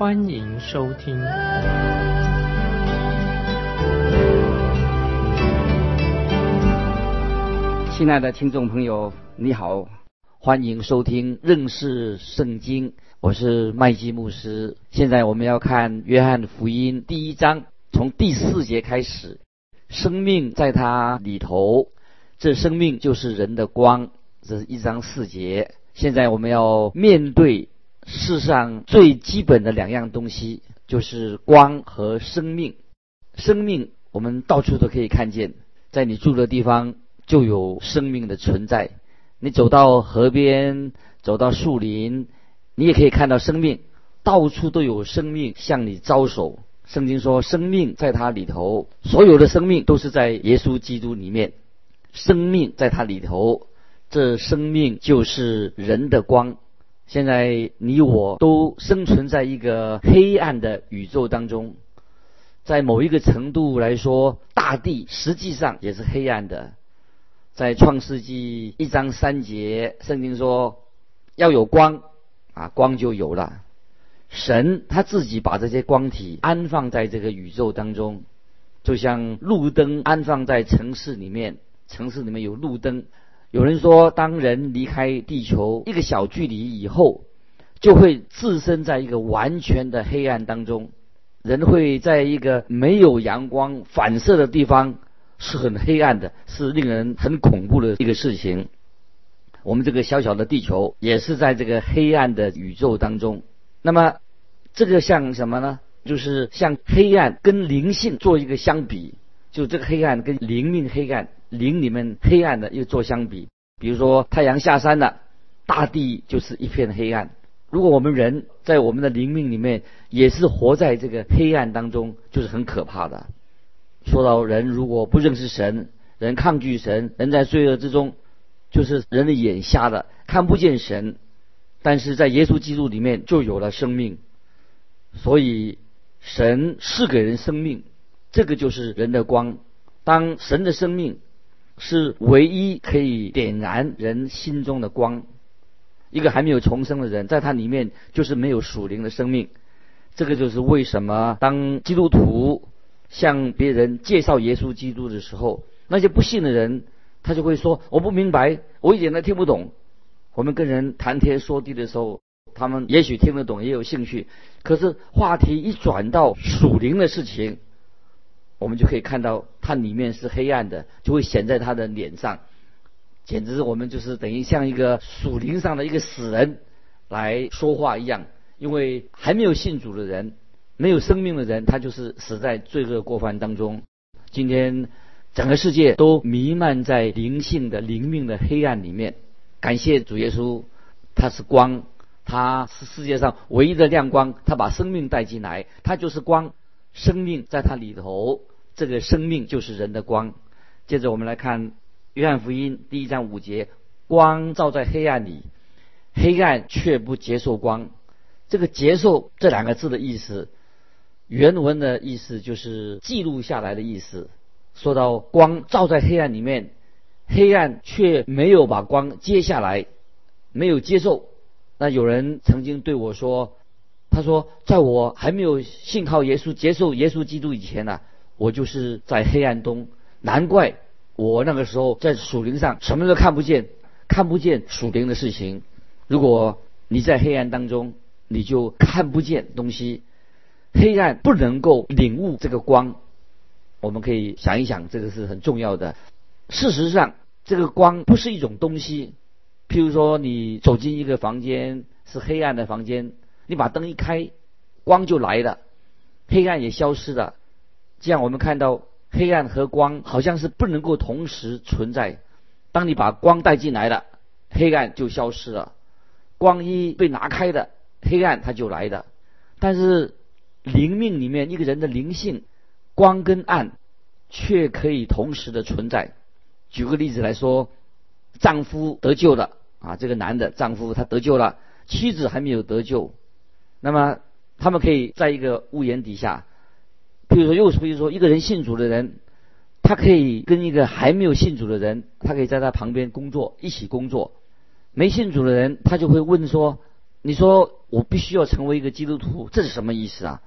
欢迎收听。亲爱的听众朋友，你好，欢迎收听认识圣经，我是麦基牧师。现在我们要看约翰福音第一章，从第四节开始，生命在它里头。这生命就是人的光，这是一章四节。现在我们要面对世上最基本的两样东西，就是光和生命。生命我们到处都可以看见，在你住的地方就有生命的存在。你走到河边，走到树林，你也可以看到生命，到处都有生命向你招手。圣经说，生命在它里头，所有的生命都是在耶稣基督里面。生命在它里头，这生命就是人的光。现在你我都生存在一个黑暗的宇宙当中，在某一个程度来说，大地实际上也是黑暗的。在创世纪一章三节，圣经说要有光，啊，光就有了。神他自己把这些光体安放在这个宇宙当中，就像路灯安放在城市里面。城市里面有路灯，有人说，当人离开地球一个小距离以后，就会置身在一个完全的黑暗当中。人会在一个没有阳光反射的地方，是很黑暗的，是令人很恐怖的一个事情。我们这个小小的地球也是在这个黑暗的宇宙当中。那么，这个像什么呢？就是像黑暗跟灵性做一个相比，就这个黑暗跟灵命黑暗。灵里面黑暗的又做相比，比如说太阳下山了，大地就是一片黑暗。如果我们人在我们的灵命里面也是活在这个黑暗当中，就是很可怕的。说到人如果不认识神，人抗拒神，人在罪恶之中，就是人的眼瞎的，看不见神。但是在耶稣基督里面就有了生命，所以神是给人生命，这个就是人的光。当神的生命。是唯一可以点燃人心中的光。一个还没有重生的人，在他里面就是没有属灵的生命。这个就是为什么当基督徒向别人介绍耶稣基督的时候，那些不信的人他就会说：“我不明白，我一点都听不懂。”我们跟人谈天说地的时候，他们也许听得懂，也有兴趣。可是话题一转到属灵的事情，我们就可以看到，它里面是黑暗的，就会显在他的脸上，简直我们就是等于像一个属灵上的一个死人来说话一样。因为还没有信主的人，没有生命的人，他就是死在罪恶过犯当中。今天整个世界都弥漫在灵性的灵命的黑暗里面。感谢主耶稣，他是光，他是世界上唯一的亮光，他把生命带进来，他就是光，生命在它里头。这个生命就是人的光。接着我们来看《约翰福音》第一章五节：“光照在黑暗里，黑暗却不接受光。”这个“接受”这两个字的意思，原文的意思就是记录下来的意思。说到光照在黑暗里面，黑暗却没有把光接下来，没有接受。那有人曾经对我说：“他说，在我还没有信靠耶稣、接受耶稣基督以前呢。”我就是在黑暗中，难怪我那个时候在属灵上什么都看不见，看不见属灵的事情。如果你在黑暗当中，你就看不见东西，黑暗不能够领悟这个光。我们可以想一想，这个是很重要的。事实上，这个光不是一种东西。譬如说，你走进一个房间是黑暗的房间，你把灯一开，光就来了，黑暗也消失了。这样，我们看到黑暗和光好像是不能够同时存在。当你把光带进来了，黑暗就消失了；光一被拿开的，黑暗它就来的。但是灵命里面一个人的灵性，光跟暗却可以同时的存在。举个例子来说，丈夫得救了啊，这个男的丈夫他得救了，妻子还没有得救，那么他们可以在一个屋檐底下，比如说又比如说一个人信主的人，他可以跟一个还没有信主的人，他可以在他旁边工作，一起工作。没信主的人，他就会问说：“你说我必须要成为一个基督徒，这是什么意思啊？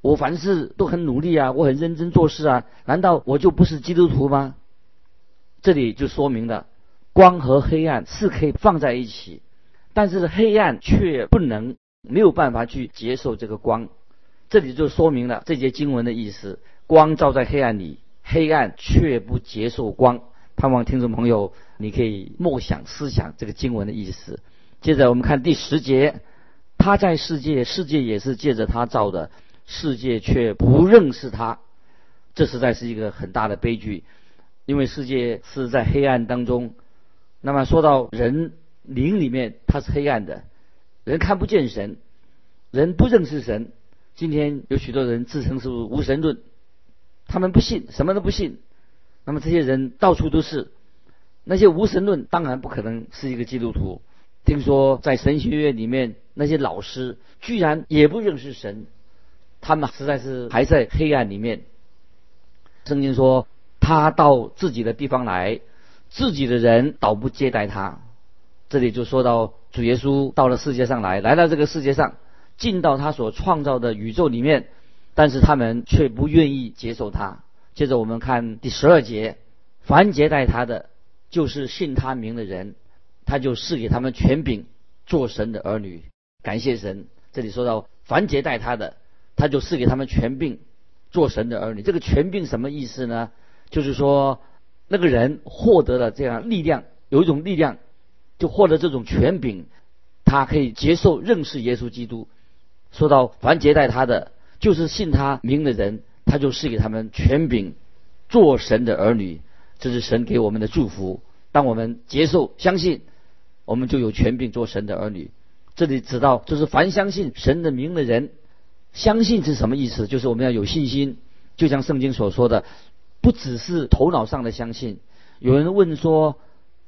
我凡事都很努力啊，我很认真做事啊，难道我就不是基督徒吗？”这里就说明了，光和黑暗是可以放在一起，但是黑暗却不能没有办法去接受这个光。这里就说明了这节经文的意思：光照在黑暗里，黑暗却不接受光。盼望听众朋友，你可以默想思想这个经文的意思。接着我们看第十节，他在世界，世界也是借着他造的，世界却不认识他，这实在是一个很大的悲剧。因为世界是在黑暗当中，那么说到人灵里面，它是黑暗的，人看不见神，人不认识神。今天有许多人自称是无神论，他们不信，什么都不信。那么这些人到处都是，那些无神论当然不可能是一个基督徒。听说在神学院里面那些老师居然也不认识神，他们实在是还在黑暗里面。圣经说他到自己的地方来，自己的人倒不接待他。这里就说到主耶稣到了世界上来，来到这个世界上，进到他所创造的宇宙里面，但是他们却不愿意接受他。接着我们看第十二节，凡接待他的，就是信他名的人，他就赐给他们权柄，做神的儿女。感谢神，这里说到凡接待他的，他就赐给他们权柄，做神的儿女。这个权柄什么意思呢？就是说那个人获得了这样力量，有一种力量，就获得这种权柄，他可以接受认识耶稣基督。说到凡接待他的，就是信他名的人。他就赐给他们权柄，做神的儿女，这是神给我们的祝福。当我们接受、相信，我们就有权柄做神的儿女。这里指到就是凡相信神的名的人，相信是什么意思？就是我们要有信心，就像圣经所说的，不只是头脑上的相信。有人问说：“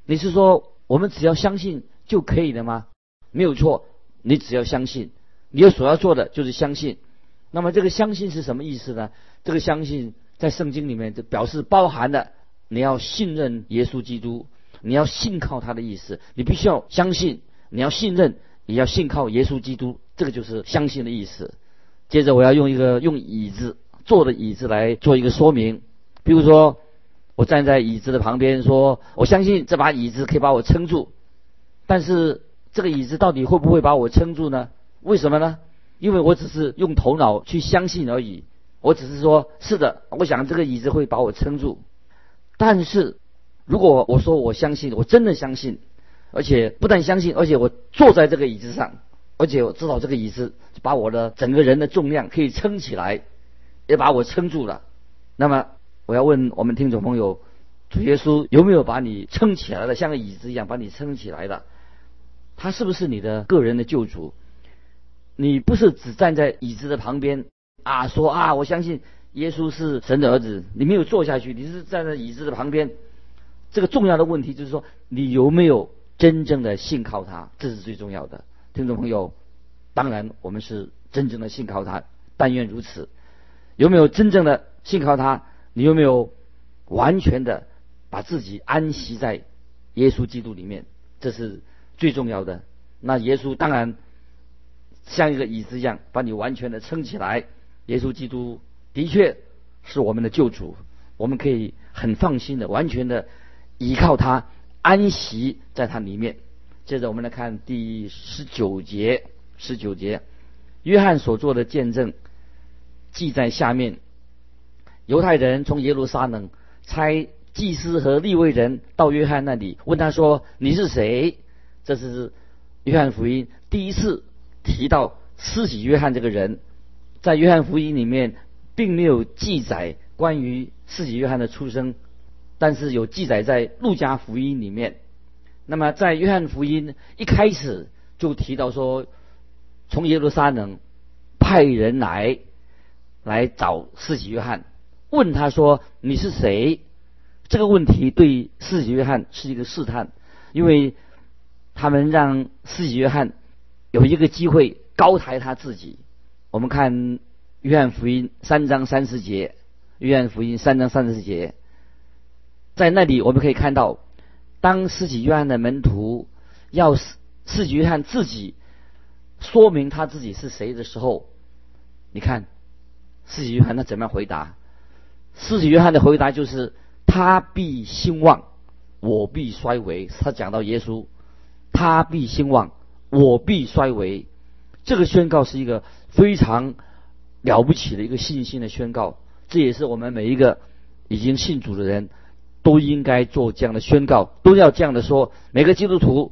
你是说我们只要相信就可以了吗？”没有错，你只要相信，你所要做的就是相信。那么这个相信是什么意思呢？这个相信在圣经里面就表示包含了你要信任耶稣基督，你要信靠他的意思。你必须要相信，你要信任，也要信靠耶稣基督。这个就是相信的意思。接着我要用一个用椅子坐的椅子来做一个说明。比如说，我站在椅子的旁边，说我相信这把椅子可以把我撑住。但是这个椅子到底会不会把我撑住呢？为什么呢？因为我只是用头脑去相信而已。我只是说，是的，我想这个椅子会把我撑住。但是，如果我说我相信，我真的相信，而且不但相信，而且我坐在这个椅子上，而且我知道这个椅子把我的整个人的重量可以撑起来，也把我撑住了。那么，我要问我们听众朋友，主耶稣有没有把你撑起来了，像个椅子一样把你撑起来的？他是不是你的个人的救主？你不是只站在椅子的旁边？啊，说啊，我相信耶稣是神的儿子。你没有坐下去，你是站在椅子的旁边。这个重要的问题就是说，你有没有真正的信靠他？这是最重要的，听众朋友。当然，我们是真正的信靠他，但愿如此。有没有真正的信靠他？你有没有完全的把自己安息在耶稣基督里面？这是最重要的。那耶稣当然像一个椅子一样，把你完全的撑起来。耶稣基督的确是我们的救主，我们可以很放心的、完全的依靠他，安息在他里面。接着我们来看第十九节，十九节，约翰所做的见证记在下面。犹太人从耶路撒冷差祭司和利未人到约翰那里，问他说：“你是谁？”这是约翰福音第一次提到施洗约翰这个人。在约翰福音里面，并没有记载关于世袭约翰的出生，但是有记载在路加福音里面。那么在约翰福音一开始就提到说，从耶路撒冷派人来来找施洗约翰，问他说：“你是谁？”这个问题对施洗约翰是一个试探，因为他们让施洗约翰有一个机会高抬他自己。我们看约翰福音三章三十节，约翰福音三章三十节，在那里我们可以看到，当施洗约翰的门徒要施施洗约翰自己说明他自己是谁的时候，你看施洗约翰他怎么样回答？施洗约翰的回答就是。他必兴旺，我必衰微。他讲到耶稣，他必兴旺，我必衰微。这个宣告是一个非常了不起的一个信心的宣告，这也是我们每一个已经信主的人都应该做这样的宣告，都要这样的说。每个基督徒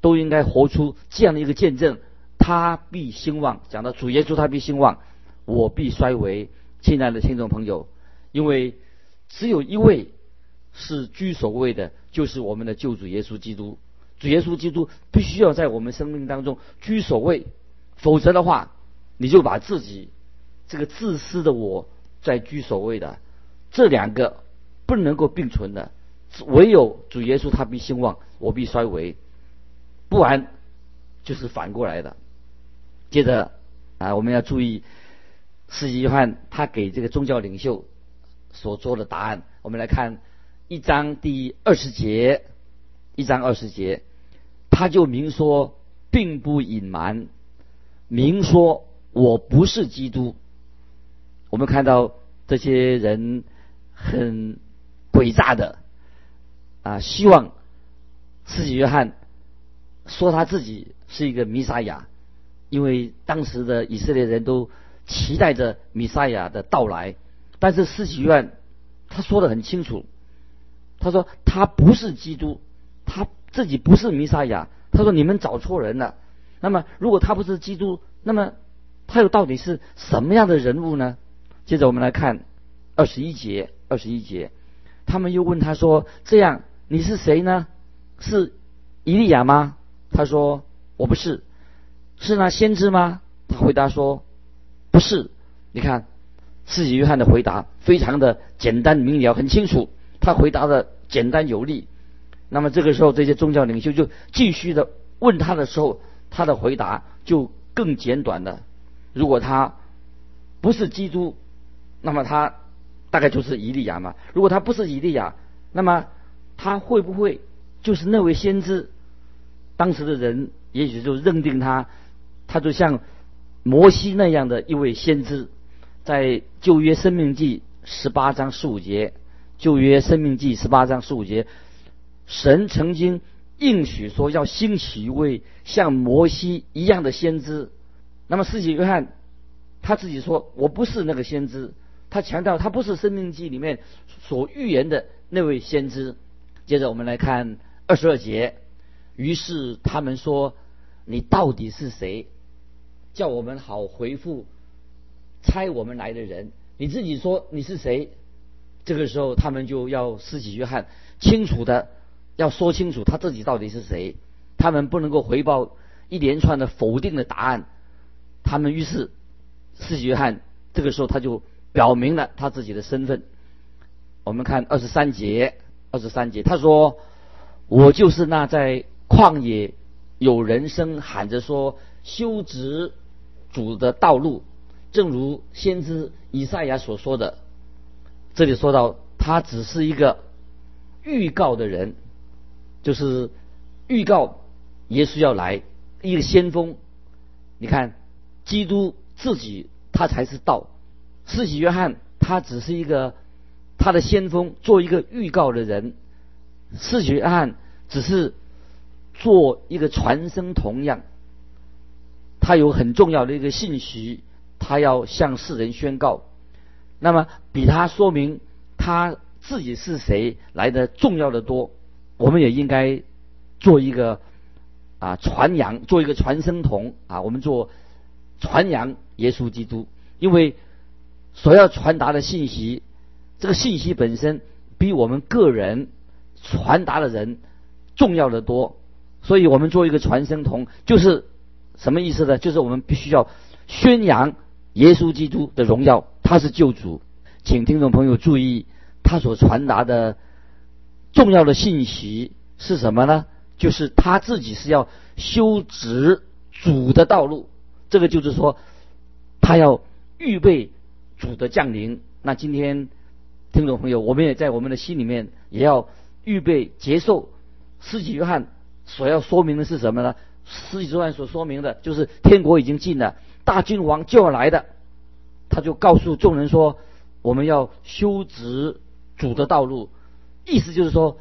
都应该活出这样的一个见证：他必兴旺。讲到主耶稣，他必兴旺，我必衰微。亲爱的听众朋友，因为。只有一位是居首位的，就是我们的救主耶稣基督。主耶稣基督必须要在我们生命当中居首位，否则的话，你就把自己这个自私的我在居首位的，这两个不能够并存的。唯有主耶稣他必兴旺，我必衰微，不然就是反过来的。接着啊，我们要注意，司机约翰他给这个宗教领袖。所做的答案，我们来看一章第二十节，一章二十节，他就明说，并不隐瞒，明说我不是基督。我们看到这些人很诡诈的啊，希望自己约翰说他自己是一个弥撒亚，因为当时的以色列人都期待着弥撒亚的到来。但是施洗约翰他说的很清楚，他说他不是基督，他自己不是弥撒亚。他说你们找错人了。那么如果他不是基督，那么他又到底是什么样的人物呢？接着我们来看二十一节，二十一节，他们又问他说：“这样你是谁呢？是伊利亚吗？”他说：“我不是。”是那先知吗？他回答说：“不是。”你看。施洗约翰的回答非常的简单明了，很清楚。他回答的简单有力。那么这个时候，这些宗教领袖就继续的问他的时候，他的回答就更简短了。如果他不是基督，那么他大概就是以利亚嘛。如果他不是以利亚，那么他会不会就是那位先知？当时的人也许就认定他，他就像摩西那样的一位先知。在旧约生命记十八章十五节，旧约生命记十八章十五节，神曾经应许说要兴起一位像摩西一样的先知。那么，施洗约翰他自己说：“我不是那个先知。”他强调他不是生命记里面所预言的那位先知。接着我们来看二十二节，于是他们说：“你到底是谁？叫我们好回复。”猜我们来的人，你自己说你是谁？这个时候，他们就要施洗约翰清楚的要说清楚他自己到底是谁。他们不能够回报一连串的否定的答案。他们于是施洗约翰这个时候他就表明了他自己的身份。我们看二十三节，二十三节他说：“我就是那在旷野有人声喊着说修直主的道路。”正如先知以赛亚所说的，这里说到他只是一个预告的人，就是预告耶稣要来，一个先锋。你看，基督自己他才是道，施洗约翰他只是一个他的先锋，做一个预告的人。施洗约翰只是做一个传声筒一样，他有很重要的一个信息。他要向世人宣告，那么比他说明他自己是谁来的重要的多。我们也应该做一个啊传扬，做一个传声筒啊，我们做传扬耶稣基督，因为所要传达的信息，这个信息本身比我们个人传达的人重要的多。所以我们做一个传声筒，就是什么意思呢？就是我们必须要宣扬。耶稣基督的荣耀，他是救主。请听众朋友注意，他所传达的重要的信息是什么呢？就是他自己是要修直主的道路。这个就是说，他要预备主的降临。那今天听众朋友，我们也在我们的心里面也要预备接受施洗约翰所要说明的是什么呢？施洗约翰所说明的就是天国已经近了，大君王就要来的。他就告诉众人说：“我们要修直主的道路。”意思就是说，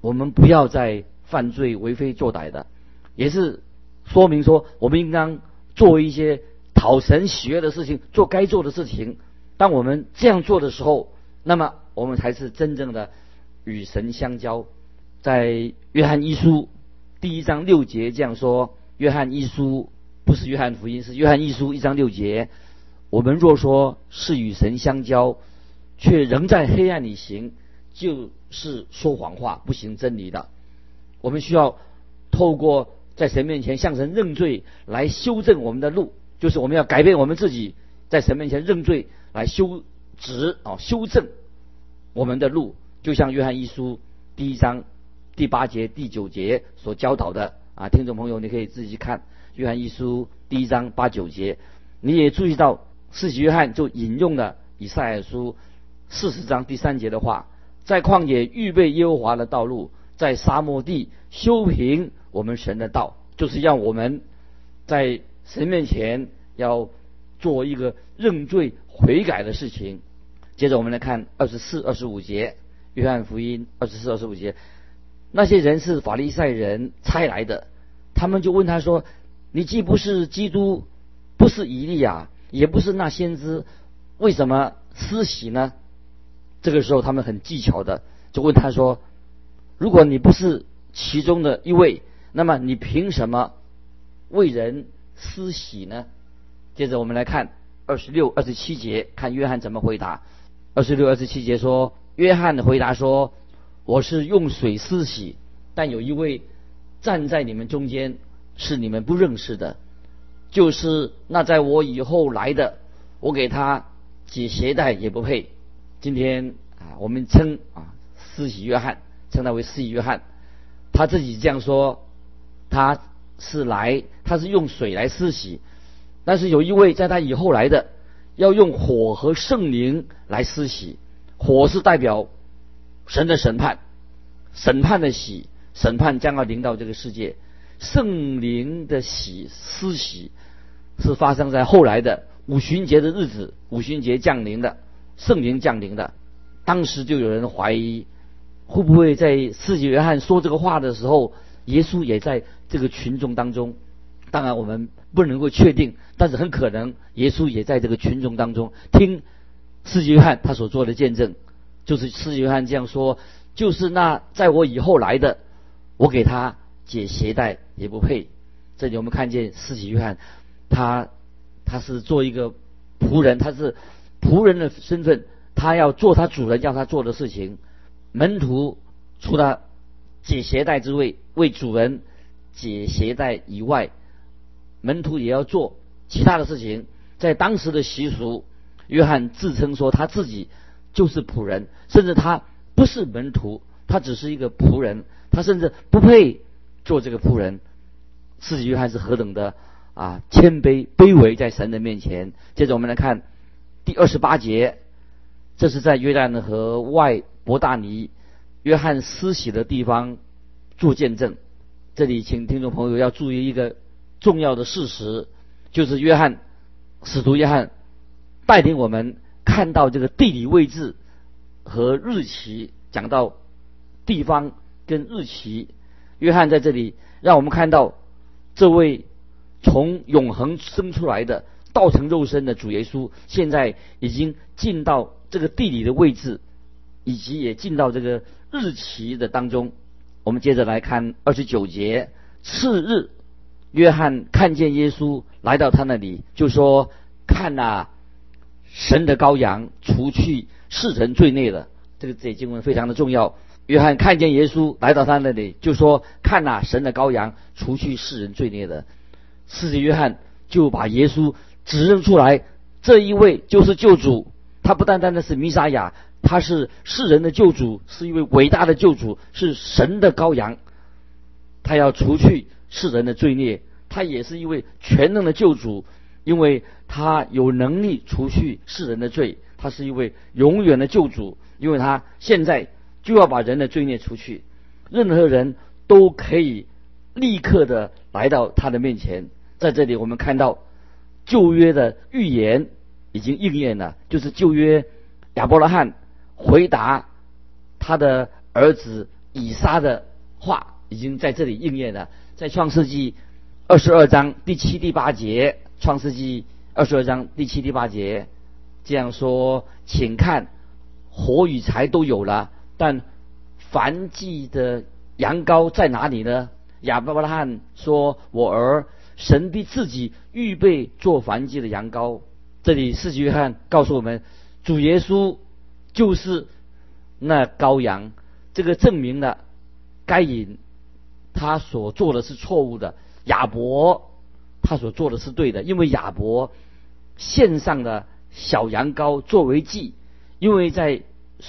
我们不要再犯罪、为非作歹的，也是说明说，我们应当做一些讨神喜悦的事情，做该做的事情。当我们这样做的时候，那么我们才是真正的与神相交。在约翰一书第一章六节这样说：“约翰一书不是约翰福音，是约翰一书一章六节。我们若说是与神相交，却仍在黑暗里行，就是说谎话，不行真理的。我们需要透过在神面前向神认罪，来修正我们的路，就是我们要改变我们自己，在神面前认罪，来修直啊，修正我们的路。就像约翰一书第一章。”第八节、第九节所教导的啊，听众朋友，你可以自己去看《约翰一书》第一章八九节。你也注意到，四喜约翰就引用了以赛亚书四十章第三节的话：“在旷野预备耶和华的道路，在沙漠地修平我们神的道。”就是让我们在神面前要做一个认罪悔改的事情。接着我们来看二十四、二十五节，《约翰福音》二十四、二十五节。那些人是法利赛人差来的，他们就问他说：“你既不是基督，不是以利亚，也不是那先知，为什么施洗呢？”这个时候，他们很技巧的就问他说：“如果你不是其中的一位，那么你凭什么为人施洗呢？”接着我们来看二十六、二十七节，看约翰怎么回答。二十六、二十七节说：“约翰的回答说。”我是用水施洗，但有一位站在你们中间，是你们不认识的，就是那在我以后来的，我给他解鞋带也不配。今天啊，我们称啊施洗约翰，称他为施洗约翰，他自己这样说，他是来，他是用水来施洗，但是有一位在他以后来的，要用火和圣灵来施洗，火是代表。神的审判，审判的喜，审判将要临到这个世界。圣灵的喜施洗是。发生在后来的五旬节的日子，五旬节降临的，圣灵降临的。当时就有人怀疑，会不会在世纪约翰说这个话的时候，耶稣也在这个群众当中？当然我们不能够确定，但是。很可能耶稣也在这个群众当中听世纪约翰他所做的见证。就是。施约翰这样说，就是。那在我以后来的，我给他解鞋带也不配。这里我们看见施洗约翰，他他是做一个仆人，他是仆人的身份，他要做他主人叫他做的事情。门徒除了解鞋带之位为主人解鞋带以外，门徒也要做其他的事情。在当时的习俗，约翰自称说他自己。就是仆人，甚至他不是门徒，他只是一个仆人，他甚至不配做这个仆人。自己约翰是何等的啊谦卑卑微，在神的面前。接着我们来看第二十八节，这是在约旦河外伯大尼约翰施洗的地方做见证。这里请听众朋友要注意一个重要的事实，就是约翰使徒约翰带领我们。看到这个地理位置和日期，讲到地方跟日期，约翰在这里让我们看到这位从永恒生出来的道成肉身的主耶稣，现在已经进到这个地理的位置，以及也进到这个日期的当中。我们接着来看二十九节，次日，约翰看见耶稣来到他那里，就说：“看呐。”神的羔羊除去世人罪孽的，这个这经文非常的重要。约翰看见耶稣来到他那里，就说：“看呐，神的羔羊除去世人罪孽的。”四子约翰就把耶稣指认出来，这一位就是救主，他不单单的是弥撒亚，他是世人的救主，是一位伟大的救主，是神的羔羊。他要除去世人的罪孽，他也是一位全能的救主，因为他有能力除去世人的罪。他是一位永远的救主，因为他现在就要把人的罪孽除去，任何人都可以立刻的来到他的面前。在这里，我们看到旧约的预言已经应验了，就是旧约亚伯拉罕回答他的儿子以撒的话，已经在这里应验了。在创世纪二十二章第七、第八节，创世纪二十二章第七、第八节。这样说，请看，火与柴都有了，但燔祭的羊羔在哪里呢？亚伯拉罕说：“我儿，神必自己预备做燔祭的羊羔。”这里四句约翰告诉我们，主耶稣就是那羔羊。这个证明了该隐他所做的是错误的，亚伯他所做的是对的，因为亚伯献上的。小羊羔作为祭，因为在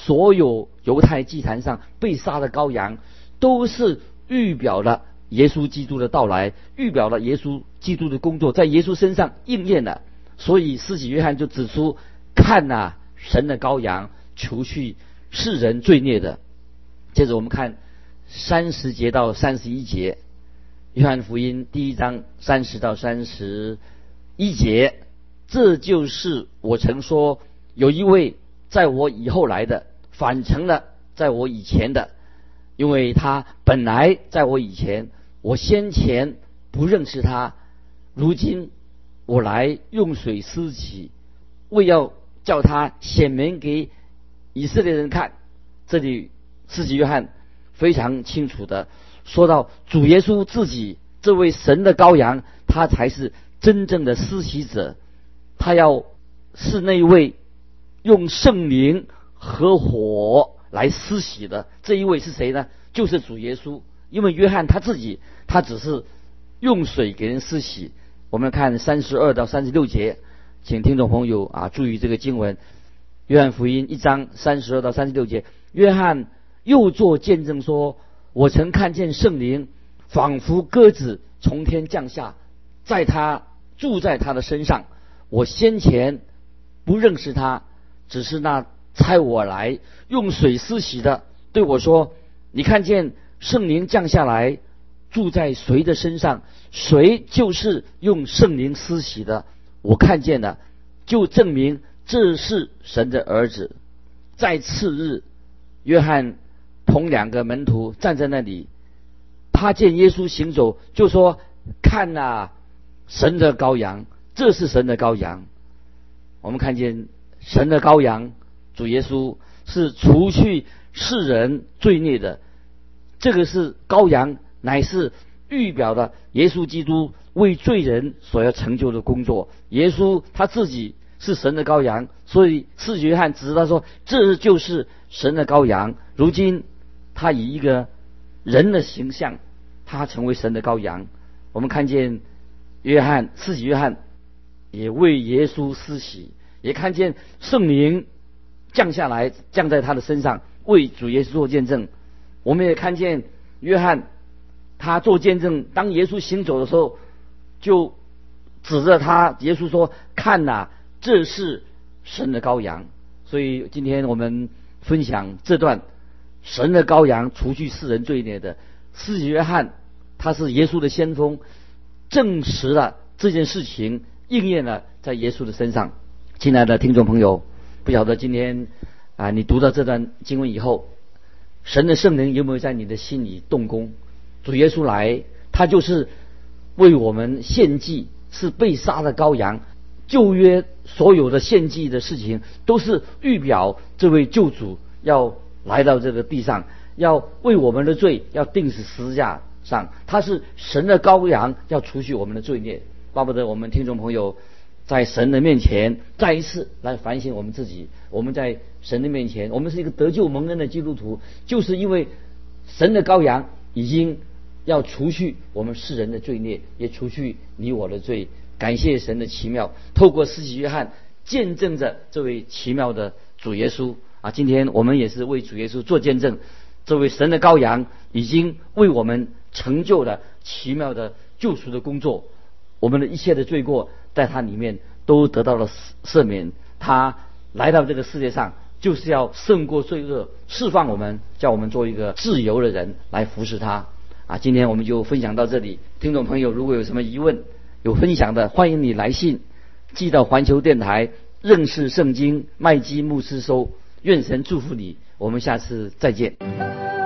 所有犹太祭坛上被杀的羔羊，都是预表了耶稣基督的到来，预表了耶稣基督的工作，在耶稣身上应验了。所以，司洗约翰就指出：看呐，神的羔羊，除去世人罪孽的。接着，我们看三十节到三十一节，约翰福音第一章三十到三十一节。这就是我曾说，有一位在我以后来的，反成了在我以前的，因为他本来在我以前，我先前不认识他，如今我来用水施洗，为要叫他显明给以色列人看。这里施洗约翰非常清楚的说到，主耶稣自己这位神的羔羊，他才是真正的施洗者。他要是那位用圣灵和火来施洗的这一位是谁呢？就是主耶稣。因为约翰他自己他只是用水给人施洗。我们看三十二到三十六节，请听众朋友啊注意这个经文：约翰福音一章三十二到三十六节，约翰又做见证说：“我曾看见圣灵仿佛鸽子从天降下，在他住在他的身上。”我先前不认识他，只是那差我来用水施洗的对我说：“你看见圣灵降下来住在谁的身上，谁就是用圣灵施洗的。我看见了，就证明这是神的儿子。”在次日，约翰同两个门徒站在那里，他见耶稣行走，就说：“看呐，神的羔羊。”这是神的羔羊，我们看见神的羔羊主耶稣是除去世人罪孽的，这个是羔羊，乃是预表的耶稣基督为罪人所要成就的工作。耶稣他自己是神的羔羊，所以四约翰指他说这就是神的羔羊。如今他以一个人的形象，他成为神的羔羊。我们看见约翰四约翰。也为耶稣施洗，也看见圣灵降下来，降在他的身上，为主耶稣做见证。我们也看见约翰，他做见证，当耶稣行走的时候，就指着他，耶稣说：“看呐，这是神的羔羊。”所以今天我们分享这段神的羔羊除去世人罪孽的。施洗约翰他是耶稣的先锋，证实了这件事情。应验了在耶稣的身上，亲爱的听众朋友，不晓得今天啊，你读到这段经文以后，神的圣灵有没有在你的心里动工？主耶稣来，他就是为我们献祭，是被杀的羔羊。旧约所有的献祭的事情，都是预表这位救主要来到这个地上，要为我们的罪要定死十字架上。他是神的羔羊，要除去我们的罪孽。巴不得我们听众朋友在神的面前再一次来反省我们自己。我们在神的面前，我们是一个得救蒙恩的基督徒，就是因为神的羔羊已经要除去我们世人的罪孽，也除去你我的罪。感谢神的奇妙，透过施洗约翰见证着这位奇妙的主耶稣啊！今天我们也是为主耶稣做见证，这位神的羔羊已经为我们成就了奇妙的救赎的工作，我们的一切的罪过在他里面都得到了赦免。他来到这个世界上，就是要胜过罪恶，释放我们，叫我们做一个自由的人来服侍他啊！今天我们就分享到这里，听众朋友如果有什么疑问，有分享的，欢迎你来信。寄到环球电台认识圣经麦基牧师收，愿神祝福你，我们下次再见。